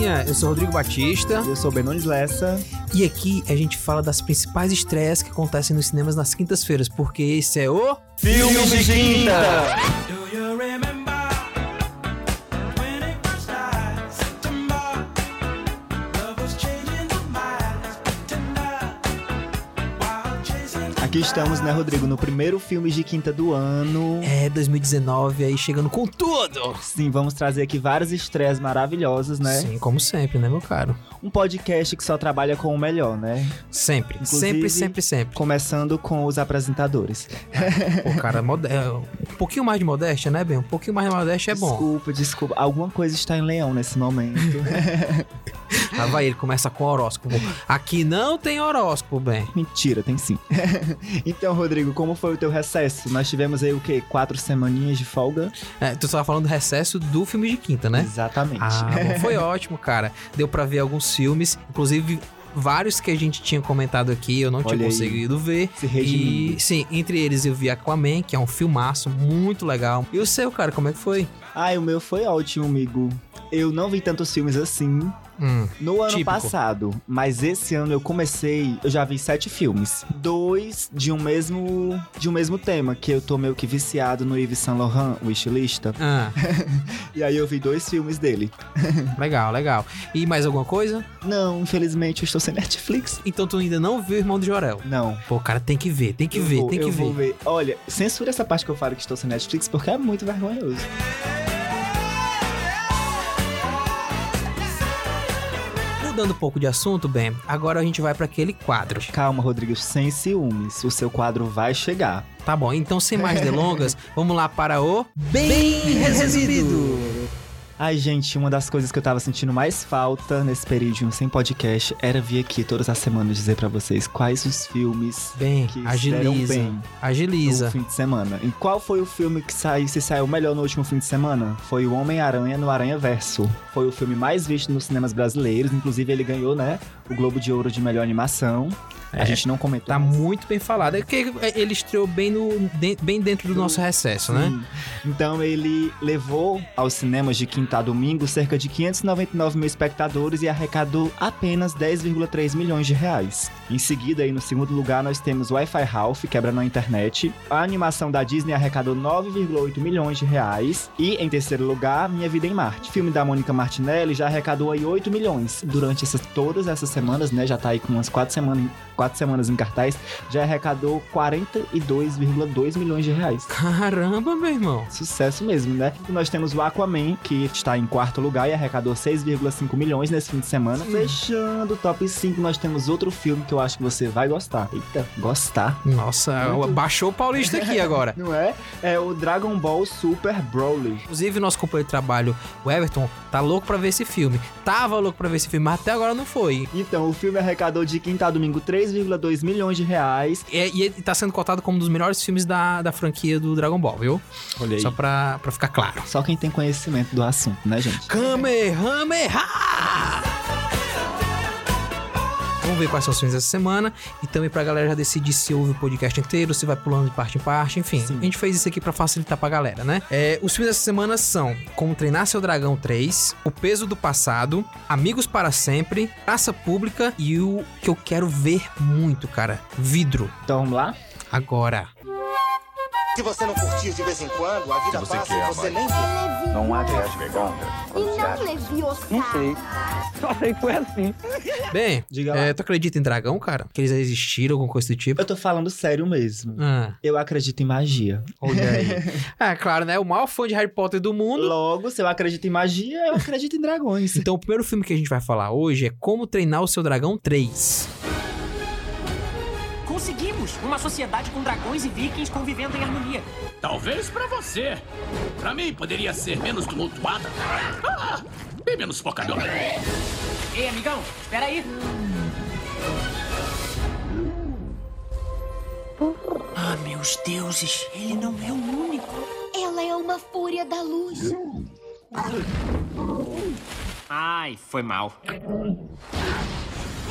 galerinha, eu sou Rodrigo Batista Eu sou Benones Lessa. e aqui a gente fala das principais estreias que acontecem nos cinemas nas quintas-feiras, porque esse é o Filmes de Quinta! Aqui estamos, né, Rodrigo, no primeiro Filmes de Quinta do ano. é 2019 aí chegando com tudo. Sim, vamos trazer aqui várias estreias maravilhosas, né? Sim, como sempre, né, meu caro? Um podcast que só trabalha com o melhor, né? Sempre, Inclusive- sempre, sempre, sempre. Começando com os apresentadores. Pô, cara, mode- é, um pouquinho mais de modéstia, né, Ben? Um pouquinho mais de modéstia é bom. Desculpa, desculpa. Alguma coisa está em leão nesse momento. Lá vai ele, começa com horóscopo. Aqui não tem horóscopo, Ben. Mentira, tem sim. então, Rodrigo, como foi o teu recesso? Nós tivemos aí o quê? Quatro semaninhas de folga? É, tu tava falando do recesso do filme de quinta, né? Exatamente. Ah, bom, foi ótimo, cara. Deu pra ver alguns filmes, inclusive vários que a gente tinha comentado aqui, eu não tinha Olha aí. conseguido ver. Se redimindo. E sim, entre eles eu vi Aquaman, que é um filmaço muito legal. E o seu, cara, como é que foi? Ai, o meu foi ótimo, amigo. Eu não vi tantos filmes assim Hum, no ano Típico. passado, mas esse ano eu comecei, eu já vi sete filmes. Dois de um mesmo de um mesmo tema, que eu tô meio que viciado no Yves Saint Laurent, Wishlista. ah, E aí eu vi dois filmes dele. legal, legal. E mais alguma coisa? Não, infelizmente eu estou sem Netflix. Então tu ainda não viu o Irmão de Jorel? Não. Pô, cara, tem que ver, tem que eu ver, vou, tem que eu ver. vou ver. Olha, censura essa parte que eu falo que estou sem Netflix, porque é muito vergonhoso. Mudando um pouco de assunto, Ben, agora a gente vai pra aquele quadro. Calma, Rodrigo, sem ciúmes. O seu quadro vai chegar. Tá bom, então sem mais delongas, vamos lá para o Bem Resumido. Ai, gente, uma das coisas que eu tava sentindo mais falta nesse período sem podcast era vir aqui todas as semanas dizer pra vocês quais os filmes Bem, que agiliza. bem no Agiliza. fim de semana. E qual foi o filme que saiu, se saiu melhor no último fim de semana? Foi o Homem-Aranha no Aranha Verso. Foi o filme mais visto nos cinemas brasileiros. Inclusive, ele ganhou, né? O Globo de Ouro de melhor animação. É, a gente não comentou. Tá mas- muito bem falado. É que ele estreou bem, no, bem dentro do nosso recesso, né? Sim. Então ele levou aos cinemas de quinta a domingo cerca de 599 mil espectadores e arrecadou apenas 10,3 milhões de reais. Em seguida, aí no segundo lugar, nós temos Wi-Fi Ralph, quebra na internet. A animação da Disney arrecadou 9,8 milhões de reais. E em terceiro lugar, Minha Vida em Marte. Filme da Mônica Martinelli já arrecadou aí 8 milhões. Durante essas, todas essas semanas, né? Já tá aí com umas 4 semanas, quatro semanas em cartaz. Já arrecadou 42,2 milhões de reais. Caramba, meu irmão. Sucesso mesmo, né? E nós temos o Aquaman, que está em quarto lugar e arrecadou 6,5 milhões nesse fim de semana. Fechando o top 5, nós temos outro filme que eu acho que você vai gostar. Eita, gostar. Nossa, Muito- baixou o Paulista aqui agora. Não é? É o Dragon Ball Super Broly. Inclusive, nosso companheiro de trabalho, o Everton, tá louco pra ver esse filme. Tava louco pra ver esse filme, mas até agora não foi. Então, o filme arrecadou de quinta a domingo 3,2 milhões de reais. E, e ele tá sendo cotado como um dos melhores filmes da, da franquia do Dragon Ball, viu? Olha aí. Só pra, pra ficar claro. Só quem tem conhecimento do assunto, né, gente? Kamehameha! Vamos ver quais são os filmes dessa semana e também pra galera já decidir se ouve o podcast inteiro, se vai pulando de parte em parte, enfim. Sim. A gente fez isso aqui pra facilitar pra galera, né? É, os filmes dessa semana são Como Treinar Seu Dragão 3, O Peso do Passado, Amigos para Sempre, Praça Pública e o que eu quero ver muito, cara, Vidro. Então, vamos lá? Agora. Se você não curtir de vez em quando, a vida você passa quer, e você mãe? nem vê. Não há viagem longa E quando se não leviosa. Só sei que foi assim. Bem, Diga lá. é, tu acredita em dragão, cara? Que eles existiram, alguma coisa do tipo? Eu tô falando sério mesmo. Ah, Eu acredito em magia. olha aí. é, claro, né? O maior fã de Harry Potter do mundo. Logo, se eu acredito em magia, eu acredito em dragões. Então, o primeiro filme que a gente vai falar hoje é Como Treinar o Seu Dragão 3. Conseguimos! Uma sociedade com dragões e vikings convivendo em harmonia. Talvez pra você. Pra mim, poderia ser menos tumultuada. Ah, bem menos focadora. Ei, amigão, espera aí. Ah, meus deuses, ele não é o único. Ela é uma fúria da luz. Ai, foi mal.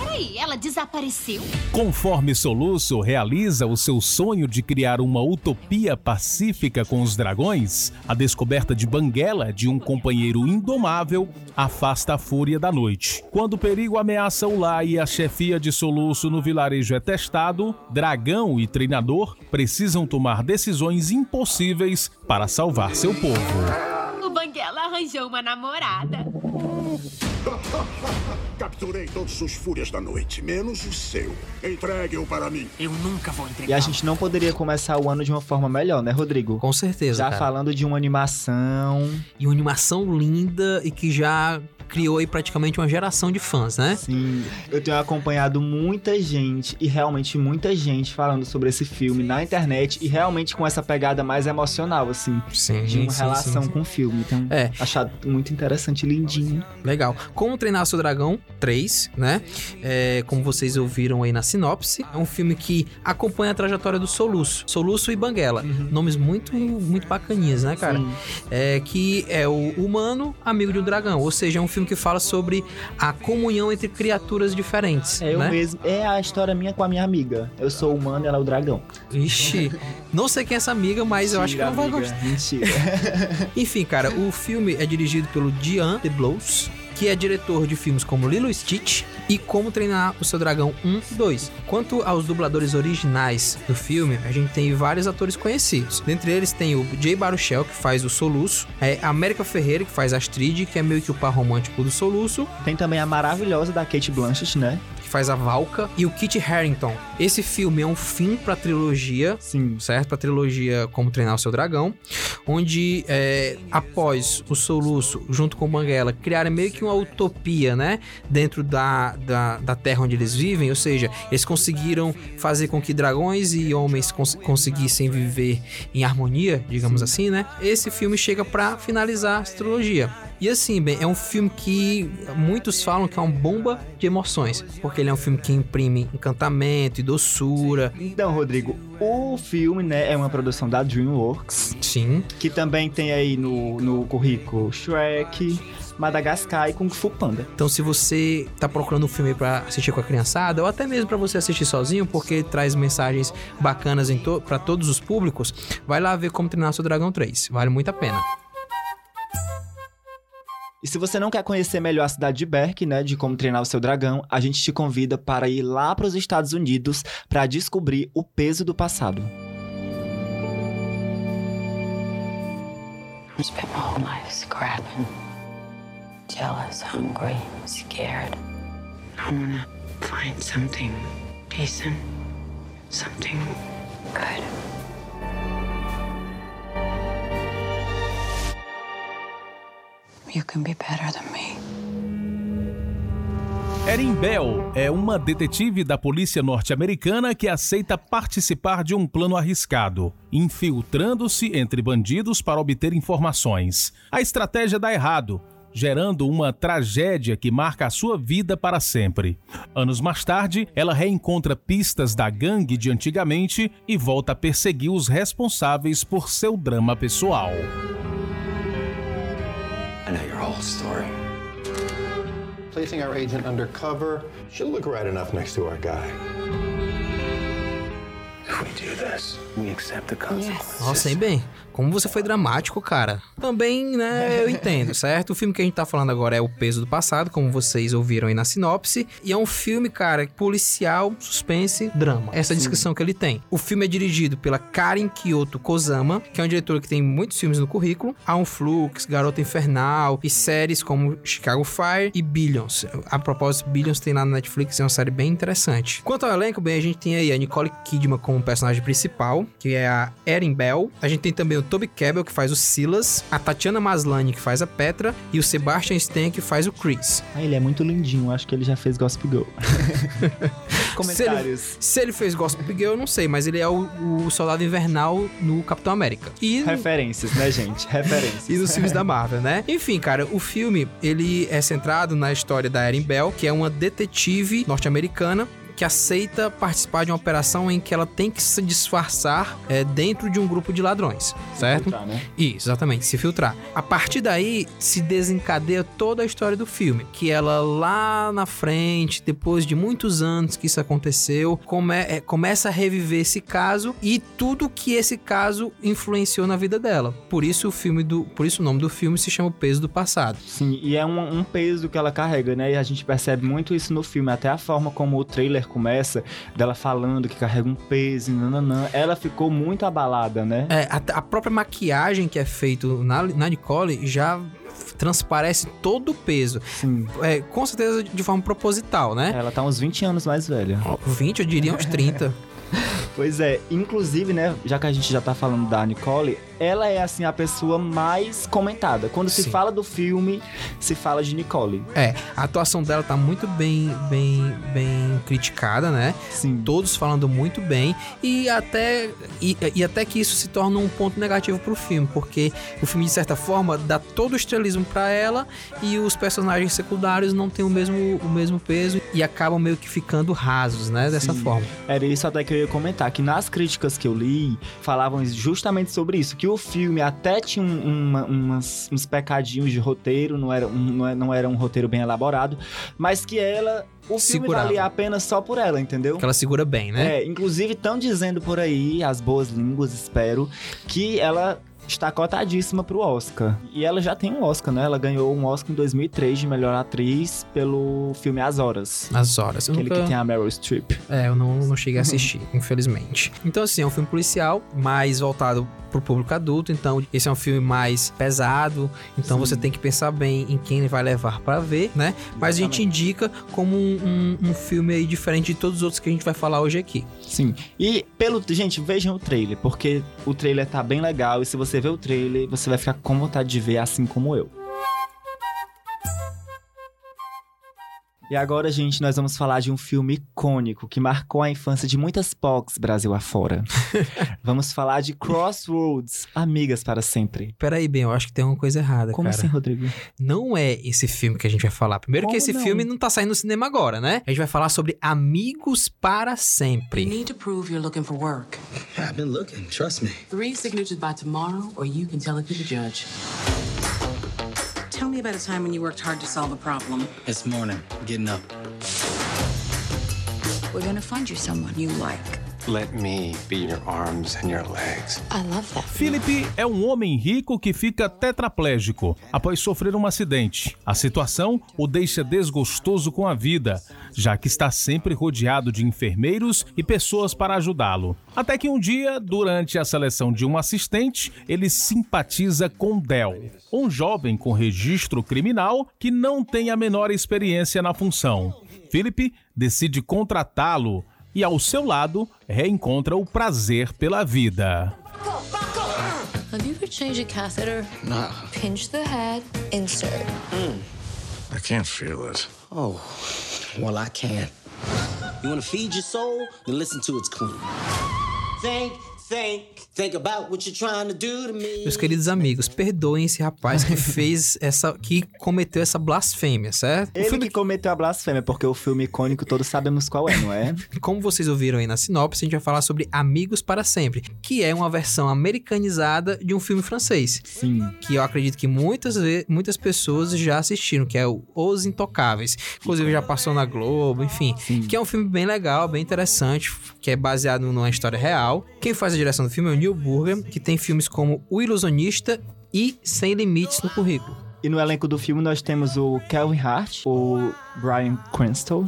Oi, ela desapareceu? Conforme Soluço realiza o seu sonho de criar uma utopia pacífica com os dragões, a descoberta de Banguela, de um companheiro indomável, afasta a fúria da noite. Quando o perigo ameaça o lar e a chefia de Soluço no vilarejo é testado, Dragão e treinador precisam tomar decisões impossíveis para salvar seu povo. O Banguela arranjou uma namorada. Capturei todos os fúrias da noite, menos o seu. Entregue-o para mim. Eu nunca vou entregar. E a gente não poderia começar o ano de uma forma melhor, né, Rodrigo? Com certeza, Já cara. falando de uma animação. E uma animação linda e que já criou aí praticamente uma geração de fãs, né? Sim, eu tenho acompanhado muita gente e realmente muita gente falando sobre esse filme na internet e realmente com essa pegada mais emocional, assim, Sim, de uma sim, relação sim, sim. com o filme. Então, É. achado muito interessante, lindinho. Legal. Como Treinar Seu Dragão 3, né? É, como vocês ouviram aí na sinopse, é um filme que acompanha a trajetória do Soluço. Soluço e Banguela. Nomes muito, muito bacaninhas, né, cara? Sim. É, que é o humano amigo de um dragão. Ou seja, é um filme que fala sobre a comunhão entre criaturas diferentes. É eu né? mesmo. É a história minha com a minha amiga. Eu sou humano e ela é o dragão. Ixi, não sei quem é essa amiga, mas eu acho que Mentira, não vai gostar. Mentira. Enfim, cara, o filme é dirigido pelo Diane de Blows, que é diretor de filmes como Lilo Stitch e Como Treinar o Seu Dragão 1 e 2. Quanto aos dubladores originais do filme, a gente tem vários atores conhecidos. Dentre eles tem o Jay Baruchel, que faz o Soluço, é, a América Ferreira, que faz a Astrid, que é meio que o par romântico do Soluço, Tem também a maravilhosa da Kate Blanchett, né? que faz a Valka, e o Kit Harington. Esse filme é um fim pra trilogia, Sim. certo? Pra trilogia Como Treinar o Seu Dragão, onde é, após o Soluço, junto com o Banguela, criaram meio que uma utopia, né? Dentro da, da, da terra onde eles vivem, ou seja, eles conseguiram fazer com que dragões e homens cons conseguissem viver em harmonia, digamos assim, né? Esse filme chega pra finalizar a trilogia. E assim, bem, é um filme que muitos falam que é uma bomba de emoções, porque ele é um filme que imprime encantamento e doçura. Então, Rodrigo, o filme, né, é uma produção da DreamWorks, Sim, que também tem aí no, no currículo Shrek, Madagascar e Kung Fu Panda. Então, se você tá procurando um filme pra assistir com a criançada, ou até mesmo pra você assistir sozinho, porque traz mensagens bacanas to para todos os públicos, vai lá ver como treinar seu Dragão 3. Vale muito a pena. E se você não quer conhecer melhor a cidade de Berk, né, de como treinar o seu dragão, a gente te convida para ir lá para os Estados Unidos para descobrir o peso do passado. I spent my whole life scrapping. Jealous, hungry, scared. I wanna find something decent, something good. You can be better than me. Erin Bell é uma detetive da polícia norte-americana que aceita participar de um plano arriscado, infiltrando-se entre bandidos para obter informações. A estratégia dá errado, gerando uma tragédia que marca a sua vida para sempre. Anos mais tarde, ela reencontra pistas da gangue de antigamente e volta a perseguir os responsáveis por seu drama pessoal. I know your whole story. Placing our agent undercover should look right enough next to our guy. If we do this, we accept the consequences. Nossa, hein, bem, como você foi dramático, cara. Também, né, eu entendo, certo? O filme que a gente tá falando agora é O Peso do Passado, como vocês ouviram aí na sinopse. E é um filme, cara, policial, suspense, drama. Essa é a descrição que ele tem. O filme é dirigido pela Karen Kyoto Kozama, que é uma diretora que tem muitos filmes no currículo. Há um Flux, Garota Infernal e séries como Chicago Fire e Billions. A propósito, Billions tem lá na Netflix, é uma série bem interessante. Quanto ao elenco, bem, a gente tem aí a Nicole Kidman como personagem principal, que é a Erin Bell. A gente tem também o Toby Cabell, que faz o Silas, a Tatiana Maslany, que faz a Petra, e o Sebastian Stan, que faz o Chris. Ah, ele é muito lindinho, acho que ele já fez Gossip Girl. Se ele, se ele fez Gospel Girl, eu não sei, mas ele é o, o soldado invernal no Capitão América. E Referências, né, gente? Referências. e nos filmes da Marvel, né? Enfim, cara, o filme, ele é centrado na história da Erin Bell, que é uma detetive norte-americana que aceita participar de uma operação em que ela tem que se disfarçar é, dentro de um grupo de ladrões, certo? filtrar, né? Isso, exatamente, se filtrar. A partir daí se desencadeia toda a história do filme, que ela lá na frente, depois de muitos anos que isso aconteceu, come- é, começa a reviver esse caso e tudo que esse caso influenciou na vida dela. Por isso o filme do, por isso o nome do filme se chama O Peso do Passado. Sim, e é um, um peso que ela carrega, né? E a gente percebe muito isso no filme, até a forma como o trailer começa, dela falando que carrega um peso, nananã. Ela ficou muito abalada, né? É, a, a própria maquiagem que é feito na, na Nicole já transparece todo o peso. Sim. É, com certeza de forma proposital, né? Ela tá uns 20 anos mais velha. 20, eu diria uns 30. Pois é, inclusive, né, já que a gente já tá falando da Nicole, ela é assim a pessoa mais comentada. Quando se Sim. fala do filme, se fala de Nicole. É, a atuação dela tá muito bem, bem, bem criticada, né? Sim. Todos falando muito bem e até e, e até que isso se torna um ponto negativo pro filme, porque o filme de certa forma dá todo o estrelismo pra ela e os personagens secundários não têm o mesmo, o mesmo peso e acabam meio que ficando rasos, né? Dessa Sim. forma. Era isso até que eu ia comentar, que nas críticas que eu li, falavam justamente sobre isso, que o filme até tinha um- uma- umas- uns pecadinhos de roteiro, não era, um, não é- não era um roteiro bem elaborado, mas que ela, o filme Segurava. valia a pena só por ela, entendeu? Que ela segura bem, né? É, inclusive estão dizendo por aí, as boas línguas, espero, que ela está cotadíssima pro Oscar. E ela já tem um Oscar, né? Ela ganhou um Oscar em 2003 de melhor atriz pelo filme As Horas. Nas horas. Eu Aquele nunca- que tem a Meryl Streep. É, eu não, não cheguei a assistir, infelizmente. Então, assim, é um filme policial, mais voltado pro público adulto. Então, esse é um filme mais pesado. Então, Sim. você tem que pensar bem em quem ele vai levar pra ver, né? Mas a gente indica como um, um- um filme aí diferente de todos os outros que a gente vai falar hoje aqui. Sim. E pelo. Gente, vejam o trailer, porque o trailer tá bem legal. E se você ver o trailer, você vai ficar com vontade de ver, assim como eu. E agora, gente, nós vamos falar de um filme icônico que marcou a infância de muitas POCs Brasil afora. vamos falar de Crossroads, Amigas para Sempre. Peraí, bem, eu acho que tem uma coisa errada, Como cara. assim, Rodrigo? Não é esse filme que a gente vai falar. Primeiro que Como esse não? filme não tá saindo no cinema agora, né? A gente vai falar sobre Amigos para Sempre. You need to prove you're looking for work. I've been looking, trust me. Three signatures by tomorrow, or you can tell it to the judge. Tell me about a time when you worked hard to solve a problem. This morning, getting up. We're gonna find you someone you like. Let me be your arms and your legs. I love that. Philip é um homem rico que fica tetraplégico após sofrer um acidente. A situação o deixa desgostoso com a vida, já que está sempre rodeado de enfermeiros e pessoas para ajudá-lo. Até que um dia, durante a seleção de um assistente, ele simpatiza com Del, um jovem com registro criminal que não tem a menor experiência na função. Philip decide contratá-lo e, ao seu lado, reencontra o prazer pela vida. Have you ever changed a catheter? No. Pinch the head, insert. I can't feel it. Oh, well, I can. You want to feed your soul? Then listen to its clean. Think, think, think about what you're trying to do to me. Meus queridos amigos, perdoem esse rapaz que fez essa. que cometeu essa blasfêmia, certo? O Ele filme que cometeu a blasfêmia, porque o filme icônico todos sabemos qual é, não é? Como vocês ouviram aí na sinopse, a gente vai falar sobre Amigos para Sempre, que é uma versão americanizada de um filme francês. Sim. Que eu acredito que muitas, muitas pessoas já assistiram, que é o Os Intocáveis. Inclusive já passou na Globo, enfim. Que é um filme bem legal, bem interessante, que é baseado numa história real. Quem faz a direção do filme é o Neil Burger, que tem filmes como O Ilusionista e Sem Limites no currículo. E no elenco do filme nós temos o Kelvin Hart, o Brian Cranston,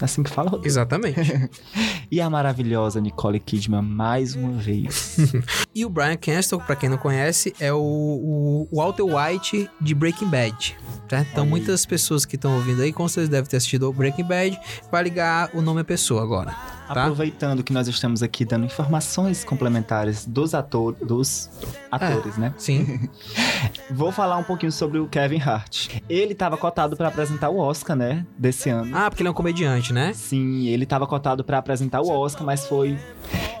assim que fala, Rodrigo? Exatamente. E a maravilhosa Nicole Kidman mais uma vez. E o Brian Cranston, pra quem não conhece, é o, o Walter White de Breaking Bad. Tá? Então, muitas pessoas que estão ouvindo aí, com certeza devem ter assistido o Breaking Bad, vai ligar o nome à pessoa agora. Tá? Aproveitando que nós estamos aqui dando informações complementares dos atores, dos atores, né? Sim. Vou falar um pouquinho sobre o Kevin Hart. Ele estava cotado para apresentar o Oscar, né, desse ano. Ah, porque ele é um comediante, né? Sim, ele estava cotado para apresentar o Oscar, mas foi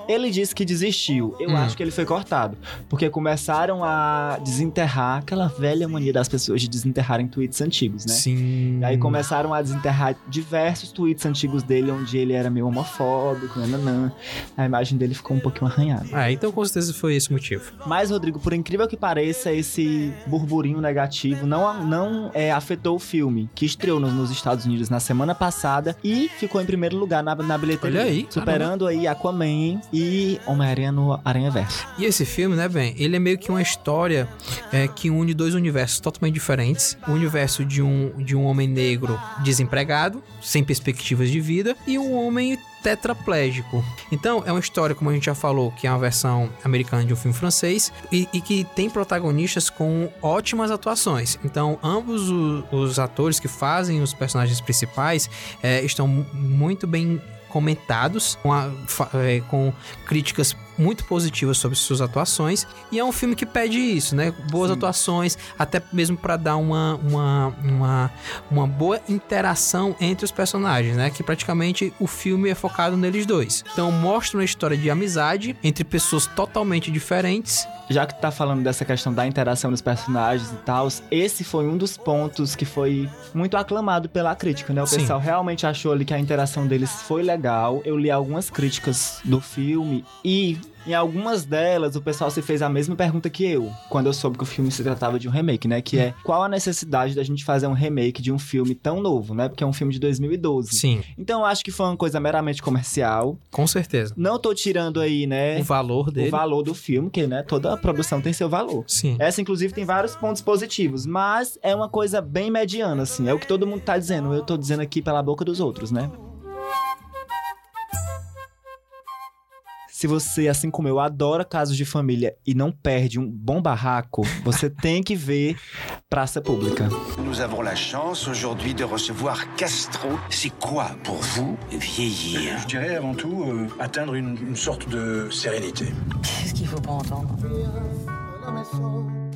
Ele disse que desistiu. Eu Hum. acho que ele foi cortado. Porque começaram a desenterrar aquela velha mania das pessoas de desenterrarem tweets antigos, né? Sim. E aí começaram a desenterrar diversos tweets antigos dele, onde ele era meio homofóbico, nananã. A imagem dele ficou um pouquinho arranhada. É, então com certeza foi esse o motivo. Mas, Rodrigo, por incrível que pareça, esse burburinho negativo não, não é, afetou o filme, que estreou nos, nos Estados Unidos na semana passada e ficou em primeiro lugar na, na bilheteria. Olha aí, Superando aí Aquaman e Homem-Aranha no Aranha Verso. E esse filme, né, Ben? Ele é meio que uma história é, que une dois universos totalmente diferentes. O universo de um, de um homem negro desempregado, sem perspectivas de vida, e um homem tetraplégico. Então, é uma história, como a gente já falou, que é uma versão americana de um filme francês e, e que tem protagonistas com ótimas atuações. Então, ambos o- os atores que fazem os personagens principais é, estão mu- muito bem comentados, com, a- é, com críticas muito positivas sobre suas atuações. E é um filme que pede isso, né? Boas atuações, até mesmo para dar uma, uma, uma, uma boa interação entre os personagens, né? Que praticamente o filme é focado neles dois. Então mostra uma história de amizade entre pessoas totalmente diferentes. Já que tu tá falando dessa questão da interação dos personagens e tal, esse foi um dos pontos que foi muito aclamado pela crítica, né? O Sim. pessoal realmente achou ali que a interação deles foi legal. Eu li algumas críticas do filme e em algumas delas o pessoal se fez a mesma pergunta que eu, quando eu soube que o filme se tratava de um remake, né? Que é qual a necessidade da gente fazer um remake de um filme tão novo, né? Porque é um filme de 2012. Sim, Então eu acho que foi uma coisa meramente comercial. com certeza. Não tô tirando aí, né? O valor dele. o valor do filme, que né, toda produção tem seu valor. Sim. Essa, inclusive, tem vários pontos positivos, mas é uma coisa bem mediana, assim. É o que todo mundo tá dizendo. Eu tô dizendo aqui pela boca dos outros, né? Se você, assim como eu, adora casos de família e não perde um bom barraco, você tem que ver Praça Pública. Nous avons la chance aujourd'hui de recevoir Castro. C'est quoi pour vous vieillir Je dirais avant tout euh, atteindre une, une sorte de sérénité. Qu'est-ce qu'il faut pas entendre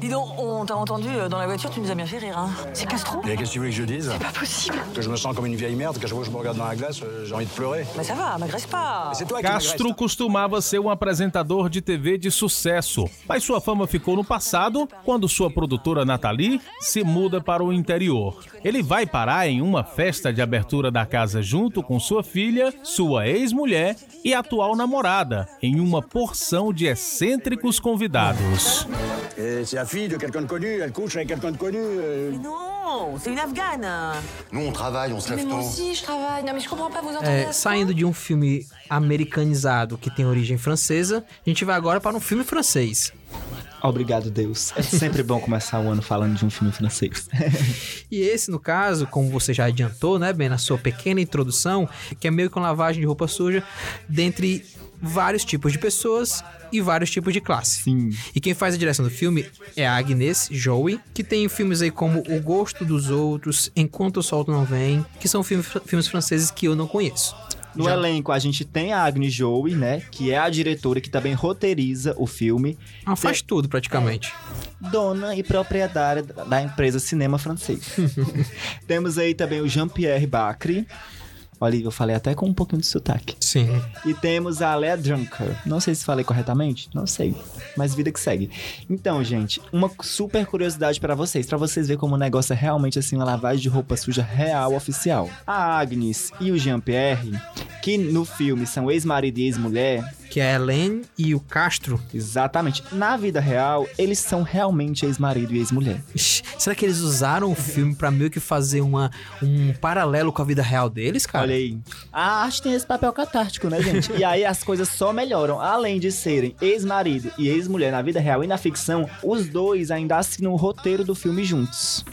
Dis donc, on t'a entendu euh, dans la voiture, tu nous as bien fait rire, hein C'est Castro Et qu'est-ce que tu voulais que je dise C'est pas possible Que je me sens comme une vieille merde, qu'à chaque fois que je me regarde dans la glace, euh, j'ai envie de pleurer. Mais ça va, m'agresse pas Mais c'est toi qui. Castro costumava ser um apresentador de TV de sucesso, mas sua fama ficou no passado quando sua produtora Nathalie se muda para o interior. Ele vai parar em uma festa de abertura da casa junto com sua filha, sua ex-mulher e atual namorada, em uma porção de excêntricos convidados. C'est la fille de quelqu'un de connu, elle couche avec quelqu'un de connu. euh. Mais non, c'est une afghane Nous, on travaille, on se Mais lève moi tôt. aussi, je travaille. Non, mais je comprends pas, vous entendez É, saindo de um filme americanizado que tem origem francesa, a gente vai agora para um filme francês. Obrigado, Deus. É sempre bom começar o ano falando de um filme francês. E esse, no caso, como você já adiantou, né, Ben, na sua pequena introdução, que é meio que uma lavagem de roupa suja dentre vários tipos de pessoas e vários tipos de classe. Sim. E quem faz a direção do filme é a Agnes Joey, que tem filmes aí como O Gosto dos Outros, Enquanto o Sol Não Vem, que são filmes, filmes franceses que eu não conheço. No Já- elenco, a gente tem a Agnes Joey, né? Que é a diretora que também roteiriza o filme. Ela faz tudo, praticamente. Dona e proprietária da da empresa Cinema Francês. Temos aí também o Jean-Pierre Bacri. Olha, eu falei até com um pouquinho de sotaque. Sim. E temos a Lea Drunker. Não sei se falei corretamente, não sei. Mas vida que segue. Então, gente, uma super curiosidade pra vocês, pra vocês verem como o negócio é realmente assim uma lavagem de roupa suja real oficial. A Agnes e o Jean-Pierre, que no filme são ex-marido e ex-mulher, Que é a Helene e o Castro. exatamente. Na vida real, eles são realmente ex-marido e ex-mulher. Será que eles usaram o filme pra meio que fazer uma, um paralelo com a vida real deles, cara? Olha aí. A arte tem esse papel catártico, né, gente? e aí as coisas só melhoram. Além de serem ex-marido e ex-mulher na vida real e na ficção, os dois ainda assinam o roteiro do filme juntos.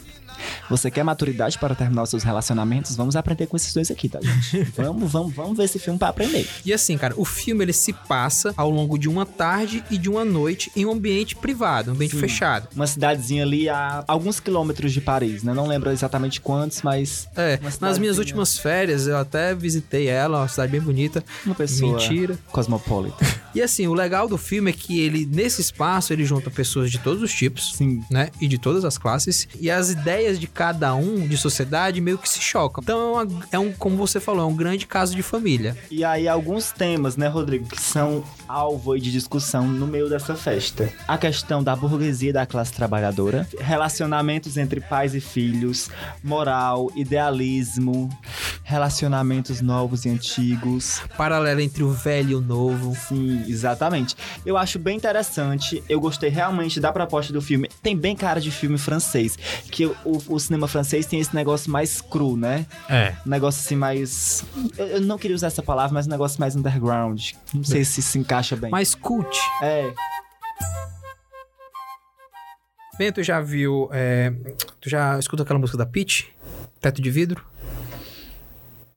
Você quer maturidade para terminar os seus relacionamentos? Vamos aprender com esses dois aqui, tá, gente? vamos, vamos, vamos ver esse filme pra aprender. E assim, cara, o filme ele se passa ao longo de uma tarde e de uma noite em um ambiente privado, um ambiente Sim. fechado. Uma cidadezinha ali a alguns quilômetros de Paris, né? Não lembro exatamente quantos, mas. É, nas minhas últimas férias eu até visitei ela, uma cidade bem bonita. Uma pessoa Mentira. cosmopolita. E assim, o legal do filme é que ele, nesse espaço, ele junta pessoas de todos os tipos, Sim. né? E de todas as classes. E as ideias de cada um de sociedade meio que se chocam. Então é, uma- é um, como você falou, é um grande caso de família. E aí, alguns temas, né, Rodrigo, que são alvo de discussão no meio dessa festa. A questão da burguesia e da classe trabalhadora, relacionamentos entre pais e filhos, moral, idealismo, relacionamentos novos e antigos. Paralelo entre o velho e o novo. Sim, exatamente. Eu acho bem interessante, eu gostei realmente da proposta do filme. Tem bem cara de filme francês, que o, o cinema francês tem esse negócio mais cru, né? É. Um negócio assim mais. Eu, eu não queria usar essa palavra, mas um negócio mais underground. Não sei se se encaixa bem. Mais cult. É. Bem, tu já viu. é, tu já escutou aquela música da Peach? Teto de vidro?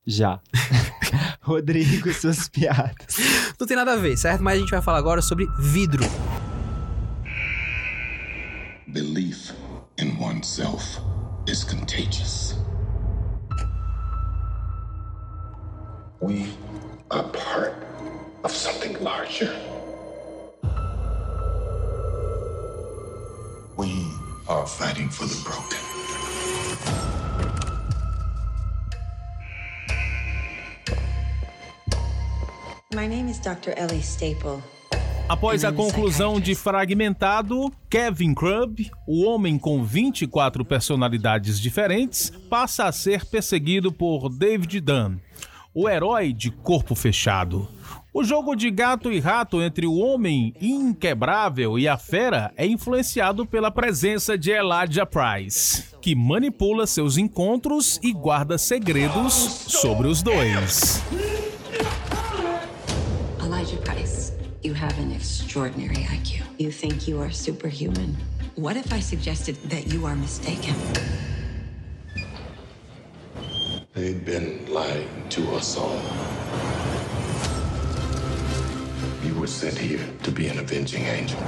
Já. Rodrigo, suas piadas. Não tem nada a ver, certo? Mas a gente vai falar agora sobre vidro. Belief in oneself is contagious. We are part of something larger. We are fighting for the broken. My name is Dr. Ellie Staple. Após a conclusão de Fragmentado, Kevin Crumb, o homem com 24 personalidades diferentes, passa a ser perseguido por David Dunn, o herói de corpo fechado. O jogo de gato e rato entre o homem inquebrável e a fera é influenciado pela presença de Elijah Price, que manipula seus encontros e guarda segredos sobre os dois. Have an extraordinary IQ. You think you are superhuman. What if I suggested that you are mistaken? They've been lying to us all. You were sent here to be an avenging angel.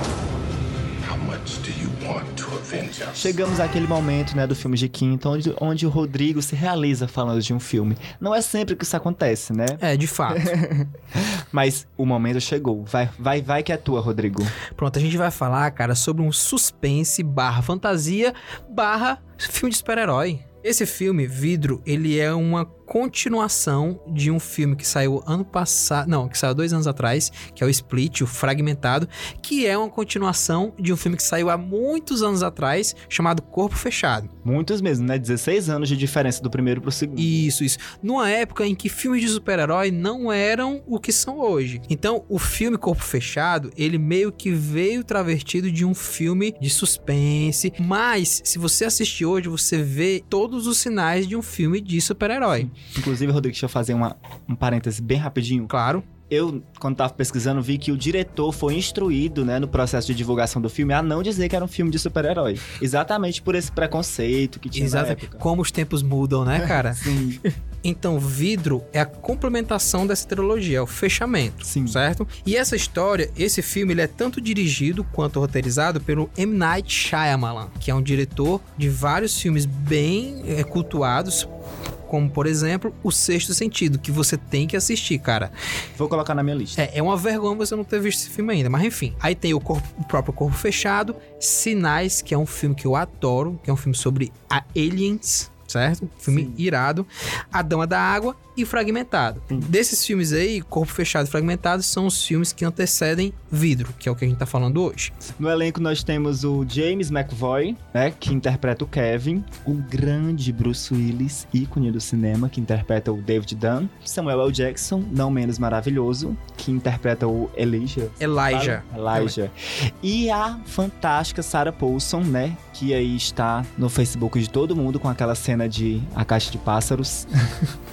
Chegamos àquele momento, né, do filme de quinta, onde, onde o Rodrigo se realiza falando de um filme. Não é sempre que isso acontece, né? É, de fato. Mas o momento chegou. Vai, vai, vai que é tua, Rodrigo. Pronto, a gente vai falar, cara, sobre um suspense barra fantasia barra filme de super-herói. Esse filme, Vidro, ele é uma continuação de um filme que saiu ano passado, não, que saiu dois anos atrás, que é o Split, o Fragmentado, que é uma continuação de um filme que saiu há muitos anos atrás, chamado Corpo Fechado. Muitos mesmo, né? 16 anos de diferença do primeiro pro segundo. Isso, isso. Numa época em que filmes de super-herói não eram o que são hoje. Então, o filme Corpo Fechado, ele meio que veio travestido de um filme de suspense, mas se você assistir hoje, você vê todos os sinais de um filme de super-herói. Inclusive, Rodrigo, deixa eu fazer uma, um parêntese bem rapidinho. Claro. Eu, quando tava pesquisando, vi que o diretor foi instruído, né, no processo de divulgação do filme, a não dizer que era um filme de super-herói. Exatamente por esse preconceito que tinha época. Como os tempos mudam, né, cara? Sim. Então, Vidro é a complementação dessa trilogia, é o fechamento, Sim. certo? E essa história, esse filme, ele é tanto dirigido quanto roteirizado pelo M. Night Shyamalan, que é um diretor de vários filmes bem é, cultuados, como, por exemplo, O Sexto Sentido, que você tem que assistir, cara. Vou colocar na minha lista. É, é uma vergonha você não ter visto esse filme ainda, mas enfim. Aí tem o, corpo- o próprio Corpo Fechado, Sinais, que é um filme que eu adoro, que é um filme sobre aliens, certo? Filme irado. A Dama da Água e Fragmentado. Desses filmes aí, Corpo Fechado e Fragmentado, são os filmes que antecedem Vidro, que é o que a gente tá falando hoje. No elenco nós temos o James McVoy, né, que interpreta o Kevin, o grande Bruce Willis, ícone do cinema, que interpreta o David Dunn, Samuel L. Jackson, não menos maravilhoso, que interpreta o Elijah. Elijah. Elijah. E a fantástica Sarah Paulson, né, que aí está no Facebook de todo mundo com aquela cena de A Caixa de Pássaros.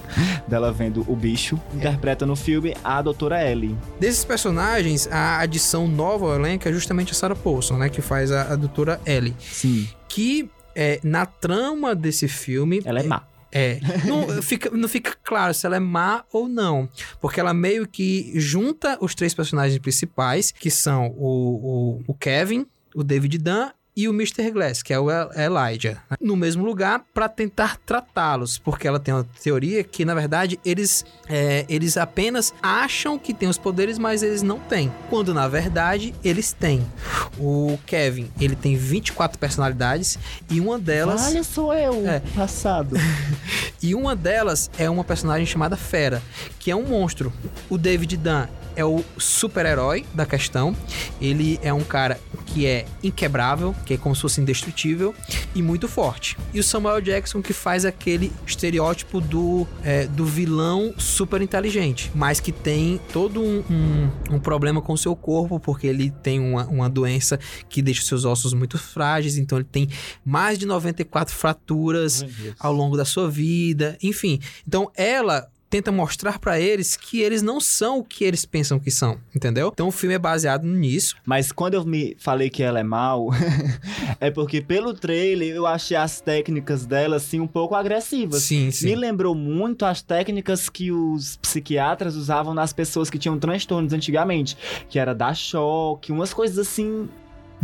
dela vendo o bicho, interpreta no filme a Doutora Ellie. Desses personagens, a adição nova ao elenco é justamente a Sarah Paulson, né? Que faz a, a doutora Ellie. Sim. Que é, na trama desse filme. Ela é má. É. Não fica, não fica claro se ela é má ou não. Porque ela meio que junta os três personagens principais, que são o, o, o Kevin, o David Dunn e o Mr. Glass, que é o El- Elijah, né, no mesmo lugar para tentar tratá-los, porque ela tem uma teoria que, na verdade, eles, é, eles apenas acham que têm os poderes, mas eles não têm, quando na verdade eles têm. O Kevin, ele tem 24 personalidades e uma delas... Olha, sou eu, É. passado. E uma delas é uma personagem chamada Fera, que é um monstro. O David Dunn é o super-herói da questão. Ele é um cara que é inquebrável, que é como se fosse indestrutível e muito forte. E o Samuel Jackson que faz aquele estereótipo do, é, do vilão super inteligente, mas que tem todo um, um, um problema com o seu corpo, porque ele tem uma, uma doença que deixa seus ossos muito frágeis, então ele tem mais de 94 fraturas ao longo da sua vida, enfim. Então ela tenta mostrar pra eles que eles não são o que eles pensam que são, entendeu? Então o filme é baseado nisso. Mas quando eu me falei que ela é mal, é porque pelo trailer eu achei as técnicas dela assim um pouco agressivas. Sim, sim. Me lembrou muito as técnicas que os psiquiatras usavam nas pessoas que tinham transtornos antigamente, que era dar choque, umas coisas assim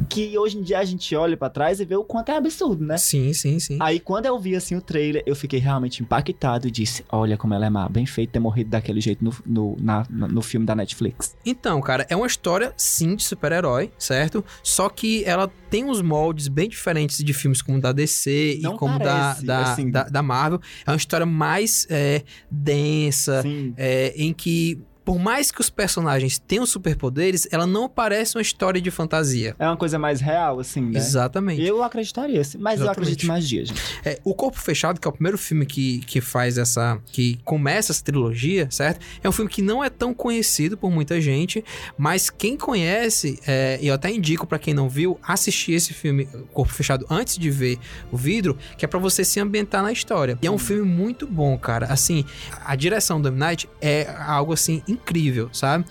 que hoje em dia a gente olha pra trás e vê o quanto é absurdo, né? Sim, sim, sim. Aí quando eu vi assim o trailer, eu fiquei realmente impactado e disse: Olha como ela é má, bem feito ter morrido daquele jeito no, no, na- no filme da Netflix. Então, cara, é uma história sim de super-herói, certo? Só que ela tem uns moldes bem diferentes de filmes como da DC Não e como parece, da, da, assim. da, da Marvel. É uma história mais é, densa, é, em que. Por mais que os personagens tenham superpoderes, ela não parece uma história de fantasia. É uma coisa mais real, assim, né? Exatamente. Eu acreditaria, assim, mas eu Exatamente. acredito em magia, gente. É, o Corpo Fechado, que é o primeiro filme que, que faz essa. que começa essa trilogia, certo? É um filme que não é tão conhecido por muita gente, mas quem conhece, é, eu até indico pra quem não viu, assistir esse filme, Corpo Fechado, antes de ver o vidro, que é pra você se ambientar na história. E é um filme muito bom, cara. Assim, a direção do M. Night é algo assim incrível, sabe?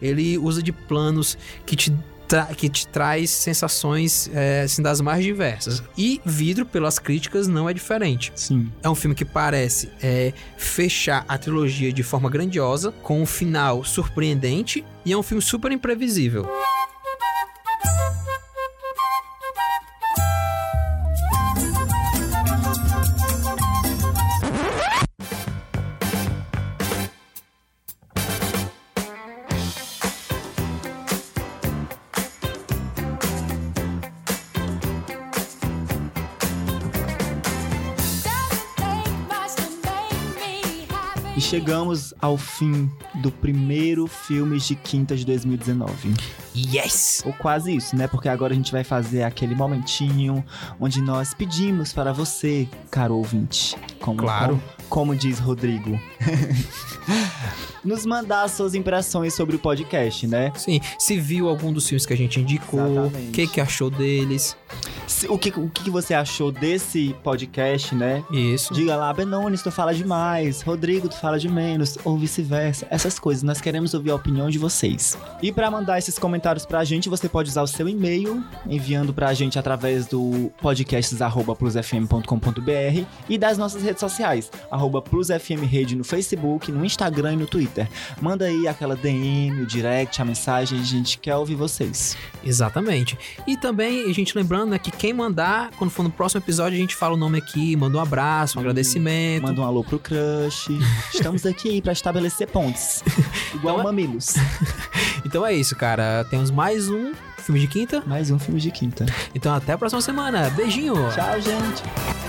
Ele usa de planos que te que te traz sensações é, assim, das mais diversas. E Vidro, pelas críticas, não é diferente. Sim. É um filme que parece é, fechar a trilogia de forma grandiosa, com um final surpreendente, e é um filme super imprevisível. Chegamos ao fim do primeiro filme de quinta de 2019. Yes! Ou quase isso, né? Porque agora a gente vai fazer aquele momentinho onde nós pedimos para você, caro ouvinte, como, Claro. como, como diz Rodrigo, nos mandar suas impressões sobre o podcast, né? Sim, se viu algum dos filmes que a gente indicou, o que, que achou deles. Se- o, que, o que você achou desse podcast, né? Isso. Diga lá, Benones, tu fala demais, Rodrigo, tu fala de menos, ou vice-versa. Essas coisas, nós queremos ouvir a opinião de vocês. E pra mandar esses comentários pra gente, você pode usar o seu e-mail, enviando pra gente através do podcasts.plusfm.com.br e das nossas redes sociais, arroba plusfmrede no Facebook, no Instagram e no Twitter. Manda aí aquela DM, o direct, a mensagem, a gente quer ouvir vocês. Exatamente. E também, a gente lembrando né, que quem mandar, quando for no próximo episódio, a gente fala o nome aqui, manda um abraço, um agradecimento. Manda um alô pro crush. Estamos aqui pra estabelecer pontes. Igual mamilos. Então é isso, cara. Temos mais um filme de quinta. Mais um filme de quinta. Então até a próxima semana. Beijinho. Tchau, gente.